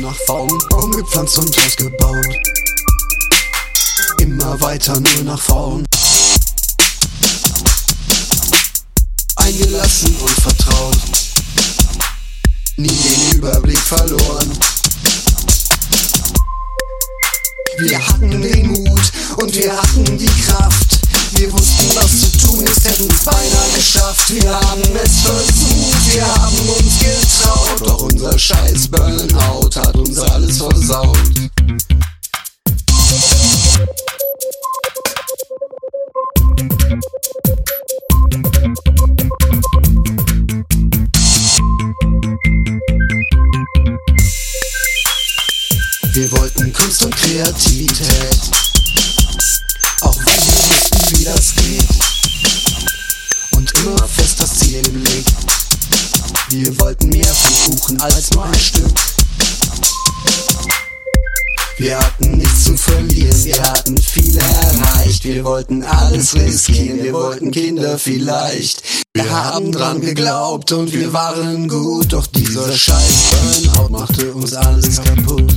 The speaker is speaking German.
gepflanzt und ausgebaut. Immer weiter nur nach vorn. Eingelassen und vertraut. Nie den Überblick verloren. Wir hatten den Mut und wir hatten die Kraft. Wir wussten, was zu tun ist, hätten es beinahe geschafft. Wir scheiß Burnout hat uns alles versaut. Wir wollten Kunst und Kreativität. Auch wenn wir wussten, wie das geht. Und immer fest das Ziel im Blick. Wir wollten mehr vom Kuchen als nur ein Stück. Wir hatten nichts zu verlieren, wir hatten viel erreicht. Wir wollten alles riskieren, wir wollten Kinder vielleicht. Wir haben dran geglaubt und wir waren gut. Doch dieser scheiß Burnout machte uns alles kaputt.